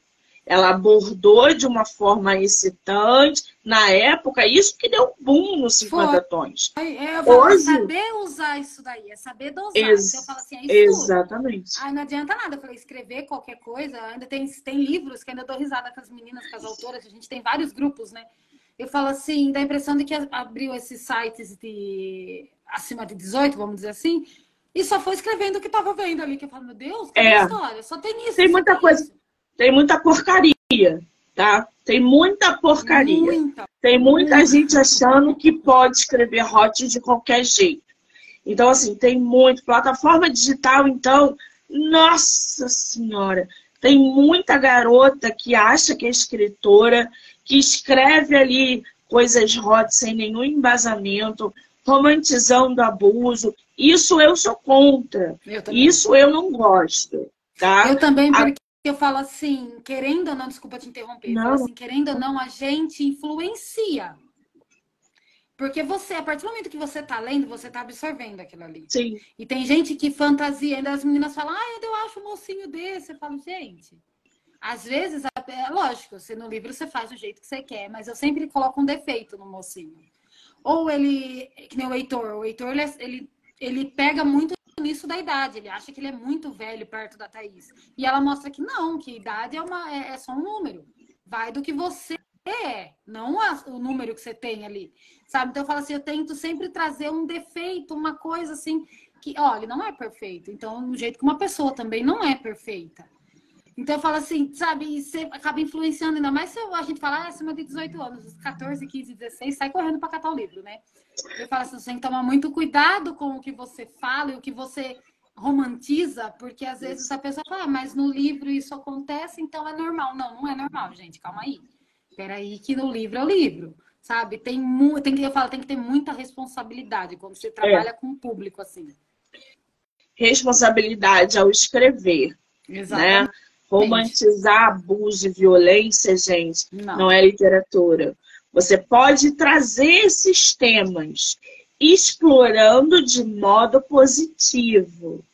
S1: Ela abordou de uma forma excitante. Na época, isso que deu boom nos 50 Foi. tons.
S2: É, eu falo, Hoje... saber usar isso daí, é saber dosar. Ex então, eu falo assim, é
S1: Exatamente.
S2: Aí não adianta nada. Eu falei, escrever qualquer coisa. Ainda tem, tem livros que ainda dou risada com as meninas, com as autoras. A gente tem vários grupos, né? Eu falo assim, dá a impressão de que abriu esses sites de acima de 18, vamos dizer assim, e só foi escrevendo o que estava vendo ali, que eu falo, meu Deus, que é. história, só tem isso.
S1: Tem muita tem coisa, isso. tem muita porcaria, tá? Tem muita porcaria. Muita, tem muita, muita gente achando que pode escrever hot de qualquer jeito. Então, assim, tem muito. Plataforma digital, então, nossa senhora, tem muita garota que acha que é escritora, que escreve ali coisas hot sem nenhum embasamento, romantizando abuso. Isso eu sou contra. Eu Isso eu não gosto. Tá?
S2: Eu também, porque. Eu falo assim, querendo ou não, desculpa te interromper, não. assim, querendo ou não, a gente influencia. Porque você, a partir do momento que você está lendo, você está absorvendo aquilo ali.
S1: Sim.
S2: E tem gente que fantasia, ainda as meninas falam, ah, eu acho um mocinho desse. Eu falo, gente, às vezes, é lógico, você no livro você faz do jeito que você quer, mas eu sempre coloco um defeito no mocinho. Ou ele, que nem o Heitor, o Heitor, ele, é, ele, ele pega muito nisso da idade, ele acha que ele é muito velho perto da Thaís. E ela mostra que não, que idade é, uma, é, é só um número. Vai do que você é, não o número que você tem ali. Sabe? Então eu falo assim, eu tento sempre trazer um defeito, uma coisa assim, que, olha, não é perfeito. Então, do jeito que uma pessoa também não é perfeita. Então eu falo assim, sabe, você acaba influenciando ainda mais se a gente falar ah, acima de 18 anos, 14, 15, 16, sai correndo para catar o livro, né? Eu falo assim, você tem que tomar muito cuidado com o que você fala e o que você romantiza, porque às vezes a pessoa fala, ah, mas no livro isso acontece, então é normal. Não, não é normal, gente, calma aí. Peraí, que no livro é o livro, sabe? Tem, mu tem que, eu falo, tem que ter muita responsabilidade quando você trabalha é. com o público assim.
S1: Responsabilidade ao escrever. Né? Exatamente. Né? Romantizar abuso e violência, gente, não. não é literatura. Você pode trazer esses temas explorando de modo positivo.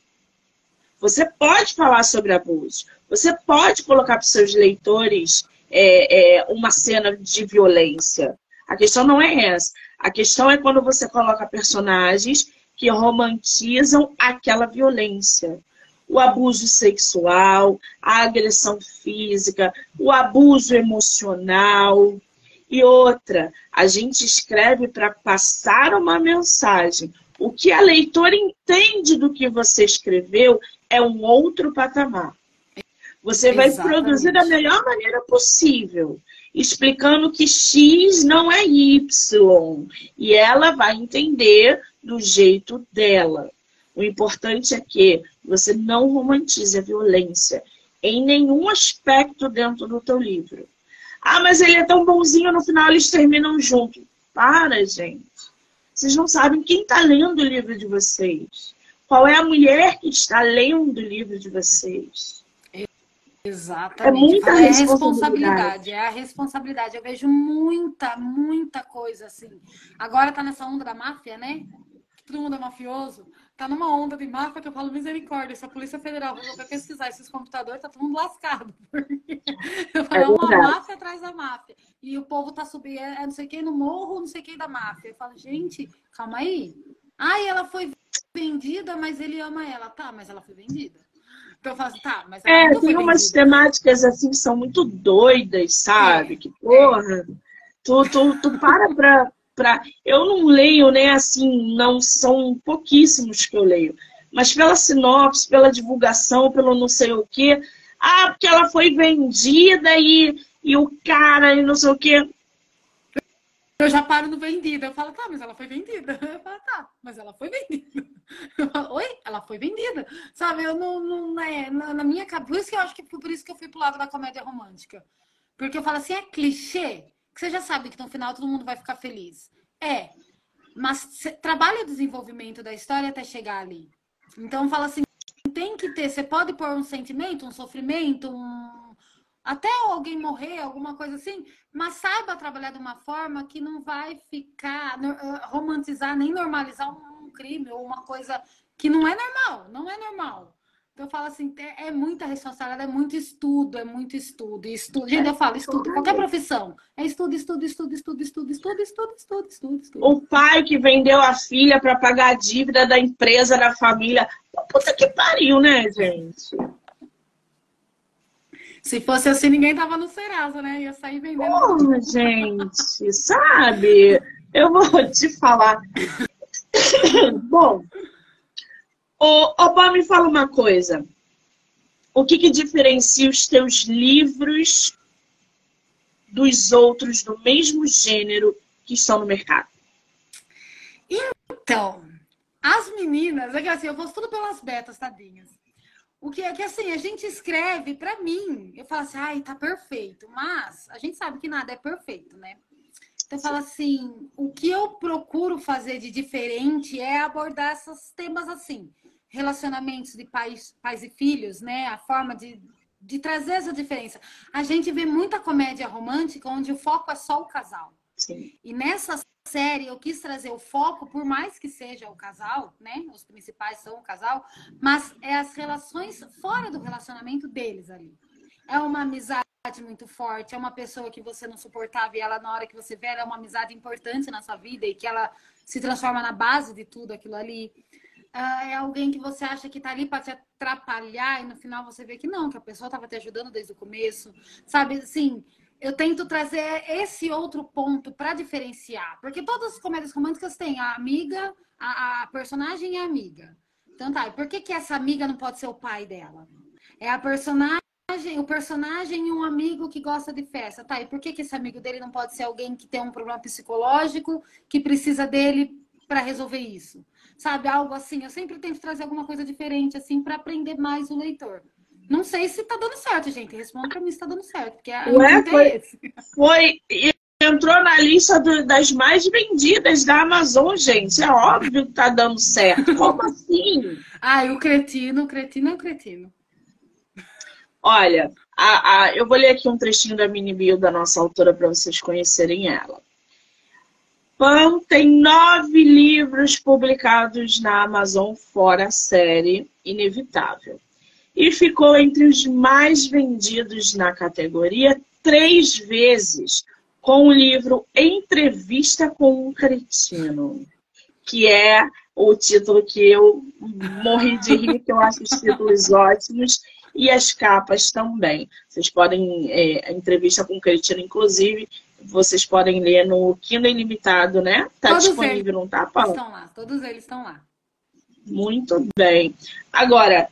S1: Você pode falar sobre abuso. Você pode colocar para os seus leitores é, é, uma cena de violência. A questão não é essa. A questão é quando você coloca personagens que romantizam aquela violência. O abuso sexual, a agressão física, o abuso emocional. E outra, a gente escreve para passar uma mensagem. O que a leitora entende do que você escreveu é um outro patamar. Você vai Exatamente. produzir da melhor maneira possível, explicando que X não é Y. E ela vai entender do jeito dela. O importante é que você não romantize a violência em nenhum aspecto dentro do teu livro. Ah, mas ele é tão bonzinho, no final eles terminam juntos. Para, gente. Vocês não sabem quem está lendo o livro de vocês. Qual é a mulher que está lendo o livro de vocês.
S2: Exatamente. É muita é responsabilidade. responsabilidade. É a responsabilidade. Eu vejo muita, muita coisa assim. Agora tá nessa onda da máfia, né? Todo mundo é mafioso. Tá numa onda de máfia que eu falo misericórdia. Se a Polícia Federal resolver pesquisar esses computadores, tá todo mundo lascado. Eu falo, é, é uma máfia atrás da máfia. E o povo tá subindo, é, é não sei quem no morro, não sei quem da máfia. Eu falo, gente, calma aí. Ai, ela foi vendida, mas ele ama ela. Tá, mas ela foi vendida. Então eu falo assim, tá, mas
S1: É, tem umas temáticas assim que são muito doidas, sabe? É, que porra. Tu, tu, tu para pra, pra. Eu não leio, né, assim, não são pouquíssimos que eu leio. Mas pela sinopse, pela divulgação, pelo não sei o quê. Ah, porque ela foi vendida e, e o cara e não sei o quê.
S2: Eu já paro no vendido. Eu falo, tá, mas ela foi vendida. Eu falo, tá, mas ela foi vendida. Falo, oi? Ela foi vendida. Sabe, eu não, não é, na, na, minha cabeça. Por isso que eu acho que por isso que eu fui pro lado da comédia romântica. Porque eu falo assim, é clichê, você já sabe que no final todo mundo vai ficar feliz. É. Mas trabalha o desenvolvimento da história até chegar ali. Então fala assim, tem que ter, você pode pôr um sentimento, um sofrimento, um até alguém morrer, alguma coisa assim, mas saiba trabalhar de uma forma que não vai ficar eh, romantizar nem normalizar um crime ou uma coisa que não é normal, não é normal. Então eu falo assim, é, muita responsabilidade, é muito estudo, é muito estudo. Estudo. Gente, eu falo, estudo, qualquer profissão. É estudo, estudo, estudo, estudo, estudo, estudo, estudo, estudo, estudo, estudo.
S1: O pai que vendeu a filha para pagar a dívida da empresa, da família. Puta que pariu, né, gente?
S2: Se fosse assim, ninguém tava no Serasa, né? Ia sair vendendo.
S1: Porra, gente, sabe? Eu vou te falar. Bom, o Obama me fala uma coisa. O que, que diferencia os teus livros dos outros do mesmo gênero que estão no mercado?
S2: Então, as meninas, é que assim, eu posto tudo pelas betas, tadinhas. O que é que assim, a gente escreve para mim, eu falo assim, ai, tá perfeito, mas a gente sabe que nada é perfeito, né? Então eu falo assim, o que eu procuro fazer de diferente é abordar esses temas assim, relacionamentos de pais, pais e filhos, né? A forma de, de trazer essa diferença. A gente vê muita comédia romântica onde o foco é só o casal. Sim. E nessa série eu quis trazer o foco, por mais que seja o casal, né? Os principais são o casal, mas é as relações fora do relacionamento deles ali. É uma amizade muito forte, é uma pessoa que você não suportava e ela, na hora que você vê, ela é uma amizade importante na sua vida e que ela se transforma na base de tudo aquilo ali. Uh, é alguém que você acha que tá ali para te atrapalhar e no final você vê que não, que a pessoa estava te ajudando desde o começo. Sabe, assim, eu tento trazer esse outro ponto para diferenciar. Porque todas as comédias românticas têm a amiga, a, a personagem e a amiga. Então tá, por que, que essa amiga não pode ser o pai dela? É a personagem, o personagem e um amigo que gosta de festa. Tá, e por que, que esse amigo dele não pode ser alguém que tem um problema psicológico, que precisa dele para resolver isso? Sabe, algo assim. Eu sempre tento trazer alguma coisa diferente, assim, para aprender mais o leitor. Não sei se tá dando certo, gente. Responda pra mim se tá dando certo. Porque Ué,
S1: foi, foi, entrou na lista do, das mais vendidas da Amazon, gente. É óbvio que tá dando certo. Como assim?
S2: ah, o cretino, o cretino é o cretino.
S1: Olha, a, a, eu vou ler aqui um trechinho da mini bio da nossa autora para vocês conhecerem ela. Pan tem nove livros publicados na Amazon, fora a série Inevitável e ficou entre os mais vendidos na categoria três vezes com o livro Entrevista com um Cretino, que é o título que eu morri de rir, que eu acho os títulos ótimos, e as capas também. Vocês podem, é, a entrevista com o Cretino, inclusive, vocês podem ler no Kindle Ilimitado, né? Tá todos disponível, não tá,
S2: Paula? Estão lá, todos eles estão lá.
S1: Muito bem. Agora,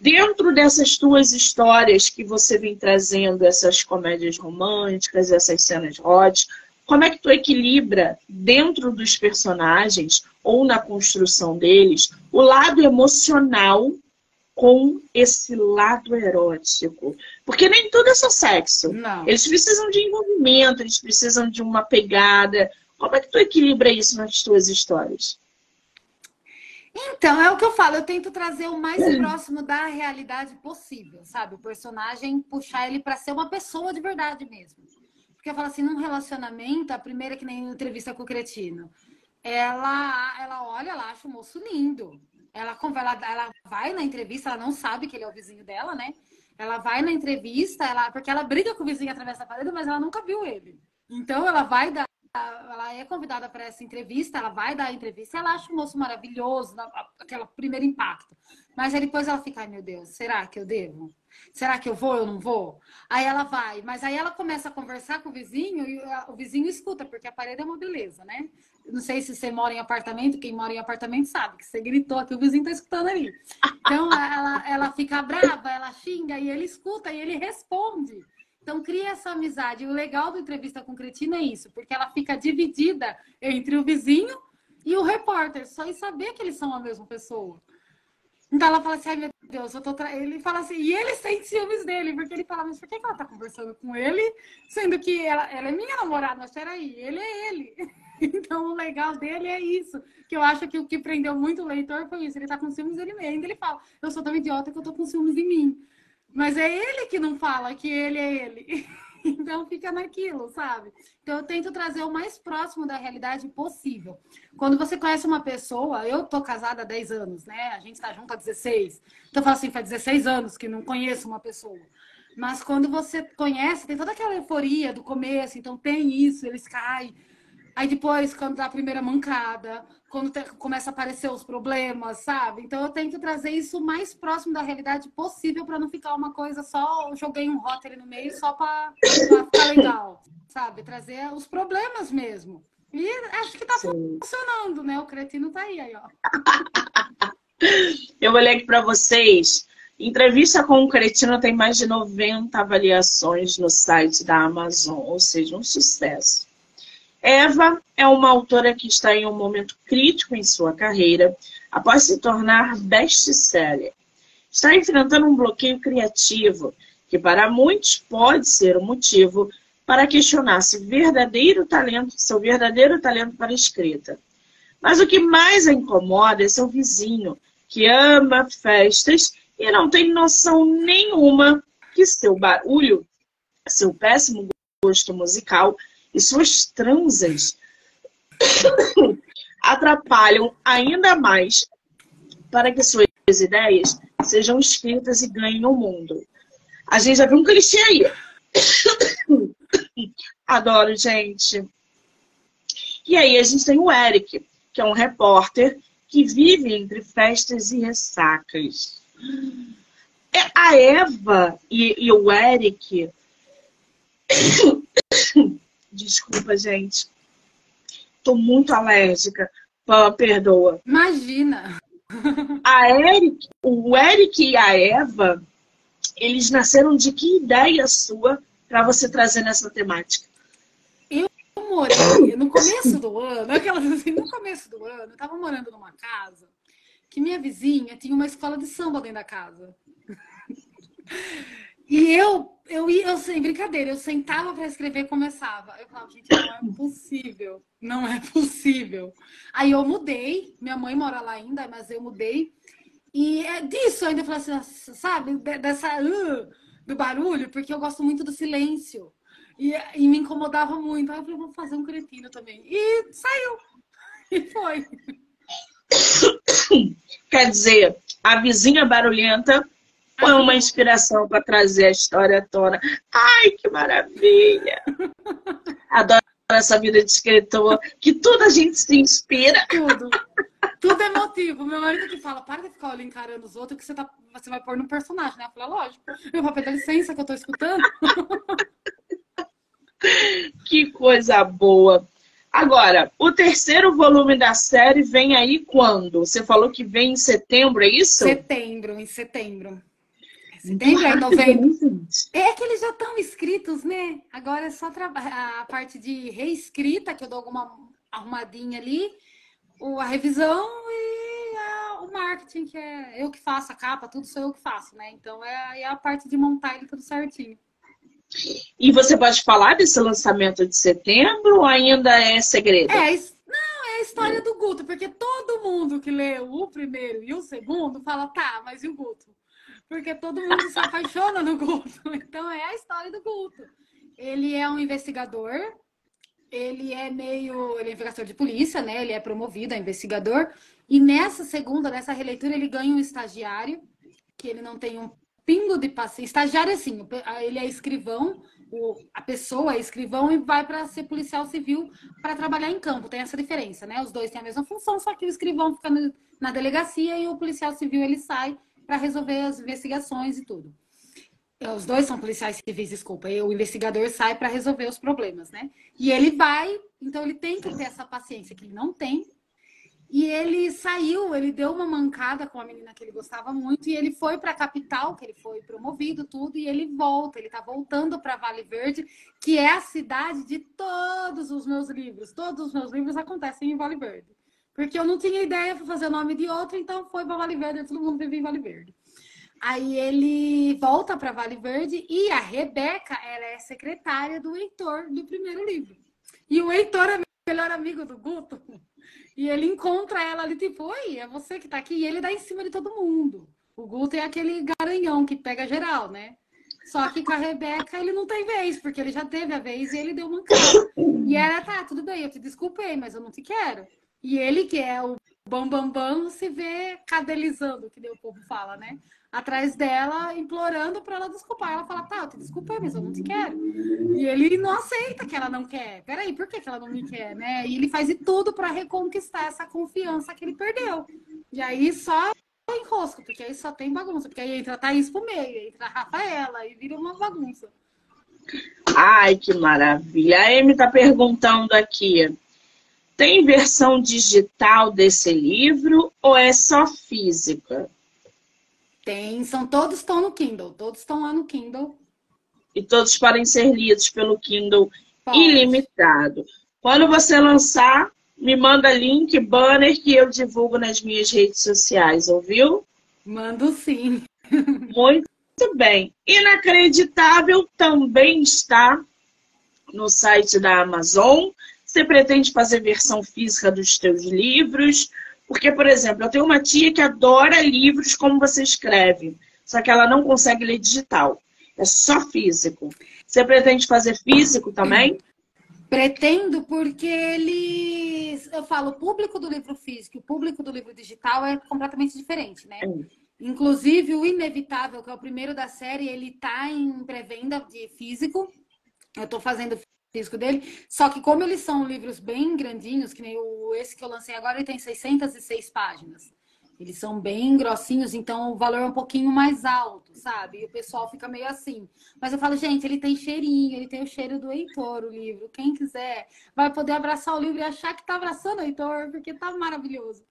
S1: dentro dessas tuas histórias que você vem trazendo, essas comédias românticas, essas cenas hot, como é que tu equilibra dentro dos personagens ou na construção deles o lado emocional com esse lado erótico. Porque nem tudo é só sexo. Não. Eles precisam de envolvimento, eles precisam de uma pegada. Como é que tu equilibra isso nas tuas histórias?
S2: Então, é o que eu falo, eu tento trazer o mais próximo da realidade possível, sabe? O personagem, puxar ele para ser uma pessoa de verdade mesmo. Porque eu falo assim, num relacionamento, a primeira que nem entrevista com o Cretino, ela, ela olha, ela acha o moço lindo. Ela, ela, ela vai na entrevista, ela não sabe que ele é o vizinho dela, né? Ela vai na entrevista, ela, porque ela briga com o vizinho através da parede, mas ela nunca viu ele. Então ela vai dar, ela é convidada para essa entrevista, ela vai dar a entrevista, ela acha o moço maravilhoso, aquele primeiro impacto. Mas aí depois ela fica, ai meu Deus, será que eu devo? Será que eu vou ou não vou? Aí ela vai, mas aí ela começa a conversar com o vizinho e o vizinho escuta, porque a parede é uma beleza, né? Não sei se você mora em apartamento, quem mora em apartamento sabe que você gritou aqui, o vizinho tá escutando ali. Então ela, ela fica brava, ela xinga e ele escuta e ele responde. Então cria essa amizade. O legal do entrevista com Cretina é isso, porque ela fica dividida entre o vizinho e o repórter, só em saber que eles são a mesma pessoa. Então ela fala assim, ai meu Deus, eu tô tra... ele fala assim, e ele sente ciúmes dele, porque ele fala, mas por que, ela tá conversando com ele, sendo que ela, ela é minha namorada, mas peraí, ele é ele. Então o legal dele é isso, que eu acho que o que prendeu muito o leitor foi isso, ele tá com ciúmes dele mesmo, ainda ele fala, eu sou tão idiota que eu tô com ciúmes de mim. Mas é ele que não fala que ele é ele. Então fica naquilo, sabe? Então eu tento trazer o mais próximo da realidade possível. Quando você conhece uma pessoa, eu tô casada há 10 anos, né? A gente tá junto há 16. Então eu falo assim, faz 16 anos que não conheço uma pessoa. Mas quando você conhece, tem toda aquela euforia do começo, então tem isso, eles caem. Aí depois, quando dá a primeira mancada, quando te, começa a aparecer os problemas, sabe? Então eu tento trazer isso o mais próximo da realidade possível para não ficar uma coisa só, joguei um ali no meio só para ficar legal, sabe? Trazer os problemas mesmo. E acho que tá Sim. funcionando, né? O cretino tá aí, aí ó.
S1: eu olhei aqui para vocês. Entrevista com o Cretino tem mais de 90 avaliações no site da Amazon, ou seja, um sucesso. Eva é uma autora que está em um momento crítico em sua carreira após se tornar best-seller. Está enfrentando um bloqueio criativo que para muitos pode ser um motivo para questionar se verdadeiro talento, seu verdadeiro talento para escrita. Mas o que mais a incomoda é seu vizinho, que ama festas e não tem noção nenhuma que seu barulho, seu péssimo gosto musical e suas transas atrapalham ainda mais para que suas ideias sejam escritas e ganhem o mundo. A gente já viu um clichê aí. Adoro, gente. E aí a gente tem o Eric, que é um repórter que vive entre festas e ressacas. É, a Eva e, e o Eric Desculpa, gente. Tô muito alérgica. Perdoa.
S2: Imagina.
S1: A Eric, o Eric e a Eva, eles nasceram de que ideia sua para você trazer nessa temática?
S2: Eu morei no começo do ano, aquelas assim, no começo do ano, eu tava morando numa casa que minha vizinha tinha uma escola de samba dentro da casa. E eu, eu ia, eu sem brincadeira, eu sentava para escrever e começava. Eu falava, gente, não é possível, não é possível. Aí eu mudei, minha mãe mora lá ainda, mas eu mudei. E é disso eu ainda falei assim, sabe, dessa uh, do barulho, porque eu gosto muito do silêncio. E, e me incomodava muito. Aí eu falei, vou fazer um cretino também. E saiu. E foi.
S1: Quer dizer, a vizinha barulhenta Foi uma inspiração para trazer a história à tona. Ai, que maravilha! Adoro essa vida de escritor, que tudo a gente se inspira.
S2: Tudo. Tudo é motivo. Meu marido que fala, para de ficar olhando encarando os outros, que você, tá, você vai pôr no personagem, né? Eu falei, lógico. Eu vou pedir licença que eu tô escutando.
S1: que coisa boa. Agora, o terceiro volume da série vem aí quando? Você falou que vem em setembro, é isso?
S2: Setembro, em setembro. Setembro, é novembro. É que eles já estão escritos, né? Agora é só a parte de reescrita, que eu dou alguma arrumadinha ali, a revisão e a, o marketing, que é eu que faço a capa, tudo sou eu que faço, né? Então é, é a parte de montar ele tudo certinho.
S1: E você pode falar desse lançamento de setembro ou ainda é segredo?
S2: É, não, é a história do Guto, porque todo mundo que leu o primeiro e o segundo fala, tá, mas e o Guto? Porque todo mundo se apaixona no Guto. Então é a história do Guto. Ele é um investigador, ele é meio. Ele é investigador de polícia, né? Ele é promovido a investigador. E nessa segunda, nessa releitura, ele ganha um estagiário, que ele não tem um pingo de paciência. Estagiário, assim, ele é escrivão, o, a pessoa é escrivão e vai para ser policial civil para trabalhar em campo. Tem essa diferença, né? Os dois têm a mesma função, só que o escrivão fica na delegacia e o policial civil ele sai para resolver as investigações e tudo. É, os dois são policiais civis, desculpa. E o investigador sai para resolver os problemas, né? E ele vai, então ele tem que ter essa paciência que ele não tem e ele saiu, ele deu uma mancada com a menina que ele gostava muito e ele foi para a capital, que ele foi promovido, tudo, e ele volta, ele está voltando para Vale Verde, que é a cidade de todos os meus livros. Todos os meus livros acontecem em Vale Verde. Porque eu não tinha ideia para fazer o nome de outro, então foi para Vale Verde, todo mundo vive em Vale Verde. Aí ele volta para Vale Verde e a Rebeca, ela é secretária do Heitor do primeiro livro. E o Heitor é melhor amigo do Guto. E ele encontra ela ali, tipo, oi, é você que tá aqui. E ele dá em cima de todo mundo. O Guto é aquele garanhão que pega geral, né? Só que com a Rebeca ele não tem vez, porque ele já teve a vez e ele deu uma cara. E ela, tá, tudo bem, eu te desculpei, mas eu não te quero. E ele, que é o bambambam, bam, bam, se vê cadelizando, que nem o povo fala, né? atrás dela, implorando para ela desculpar. Ela fala, tá, eu te desculpei, mas eu não te quero. E ele não aceita que ela não quer. Peraí, por que, que ela não me quer, né? E ele faz de tudo para reconquistar essa confiança que ele perdeu. E aí só enrosco, porque aí só tem bagunça. Porque aí entra a Thaís pro meio, entra a Rafaela, e vira uma bagunça.
S1: Ai, que maravilha. A Amy tá perguntando aqui. Tem versão digital desse livro ou é só física?
S2: Tem, são todos estão no Kindle, todos estão lá no Kindle.
S1: E todos podem ser lidos pelo Kindle Pode. ilimitado. Quando você lançar, me manda link, banner que eu divulgo nas minhas redes sociais, ouviu?
S2: Mando sim.
S1: Muito bem. Inacreditável também está no site da Amazon. Você pretende fazer versão física dos teus livros? Porque, por exemplo, eu tenho uma tia que adora livros como você escreve, só que ela não consegue ler digital. É só físico. Você pretende fazer físico também?
S2: Pretendo, porque eles. Eu falo, o público do livro físico e o público do livro digital é completamente diferente, né? É. Inclusive, o Inevitável, que é o primeiro da série, ele tá em pré-venda de físico. Eu tô fazendo físico dele. Só que como eles são livros bem grandinhos, que nem o, esse que eu lancei agora, ele tem 606 páginas. Eles são bem grossinhos, então o valor é um pouquinho mais alto, sabe? E o pessoal fica meio assim. Mas eu falo, gente, ele tem cheirinho, ele tem o cheiro do Heitor, o livro. Quem quiser vai poder abraçar o livro e achar que tá abraçando o Heitor, porque tá maravilhoso.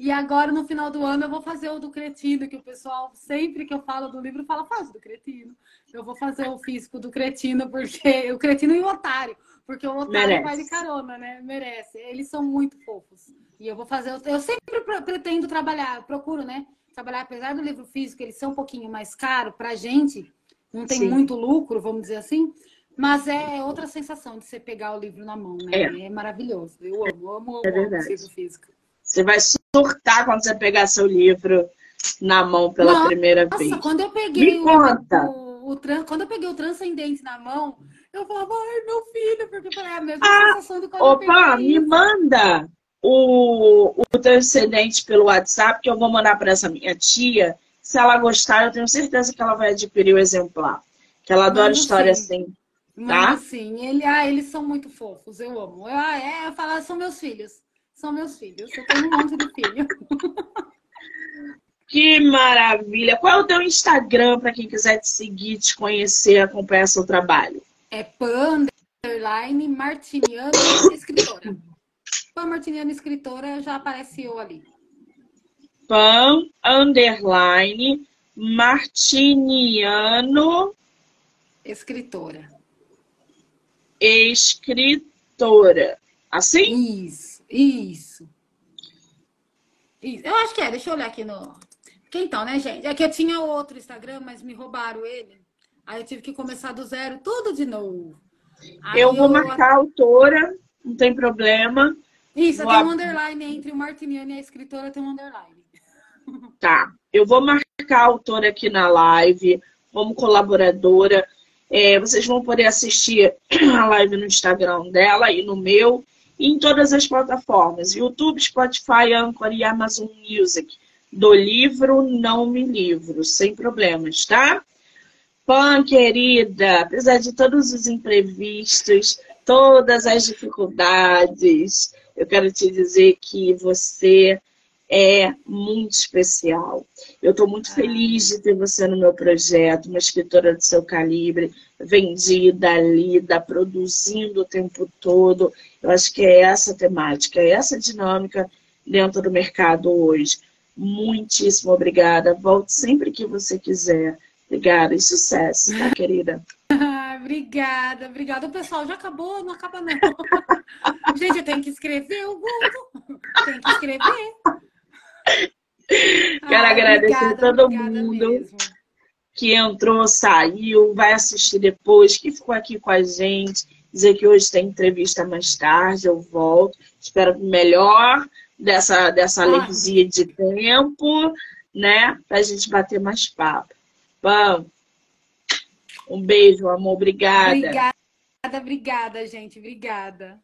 S2: E agora, no final do ano, eu vou fazer o do Cretino, que o pessoal, sempre que eu falo do livro, fala, faz do Cretino. Eu vou fazer o físico do Cretino, porque o Cretino e o Otário. Porque o Otário Merece. vai de carona, né? Merece. Eles são muito fofos. E eu vou fazer. Eu sempre pretendo trabalhar, procuro, né? Trabalhar, apesar do livro físico, ele ser um pouquinho mais caro pra gente, não tem Sim. muito lucro, vamos dizer assim. Mas é outra sensação de você pegar o livro na mão, né? É, é maravilhoso. Eu amo, amo, amo, é amo o livro físico.
S1: Você vai surtar quando você pegar seu livro na mão pela Nossa, primeira vez.
S2: Nossa, quando eu peguei Me conta. O, o, o, quando eu peguei o transcendente na mão, eu falava, ai, meu filho, porque eu falei, é a mesma ah, sensação do quando
S1: opa,
S2: eu
S1: peguei. me manda o, o transcendente pelo WhatsApp, que eu vou mandar para essa minha tia. Se ela gostar, eu tenho certeza que ela vai adquirir o exemplar. Que ela adora Mano, história sim. assim.
S2: Tá? sim. Ele, ah, eles são muito fofos, eu amo. Eu, ah, é, eu falo, são meus filhos. São meus filhos. Eu tenho um monte de filho.
S1: Que maravilha! Qual é o teu Instagram para quem quiser te seguir, te conhecer, acompanhar seu trabalho?
S2: É pan underline martiniano escritora. Pan martiniano escritora já apareceu ali.
S1: Pan underline martiniano
S2: escritora.
S1: Escritora. Assim?
S2: Isso, isso. Isso. Eu acho que é, deixa eu olhar aqui no. Porque então, né, gente? É que eu tinha outro Instagram, mas me roubaram ele. Aí eu tive que começar do zero, tudo de novo.
S1: Aí eu vou eu... marcar a autora, não tem problema.
S2: Isso, vou... tem um underline entre o Martiniano e a escritora, tem um underline.
S1: Tá. Eu vou marcar a autora aqui na live como colaboradora. É, vocês vão poder assistir a live no Instagram dela e no meu, em todas as plataformas: YouTube, Spotify, Anchor e Amazon Music. Do livro Não Me Livro, sem problemas, tá? Pan, querida, apesar de todos os imprevistos, todas as dificuldades, eu quero te dizer que você é muito especial. Eu estou muito feliz de ter você no meu projeto, uma escritora do seu calibre, vendida, lida, produzindo o tempo todo. Eu acho que é essa temática, é essa dinâmica dentro do mercado hoje. Muitíssimo obrigada. Volte sempre que você quiser. Obrigada e sucesso, tá, querida?
S2: obrigada, obrigada. O pessoal já acabou, não acaba não. Gente, eu tenho que escrever o Google. Tem que escrever.
S1: Quero ah, agradecer a todo mundo mesmo. que entrou, saiu, vai assistir depois, que ficou aqui com a gente. Dizer que hoje tem entrevista mais tarde, eu volto. Espero melhor dessa, dessa ah. de tempo, né? Pra gente bater mais papo. Bom, um beijo, amor. Obrigada.
S2: Obrigada, obrigada, gente. Obrigada.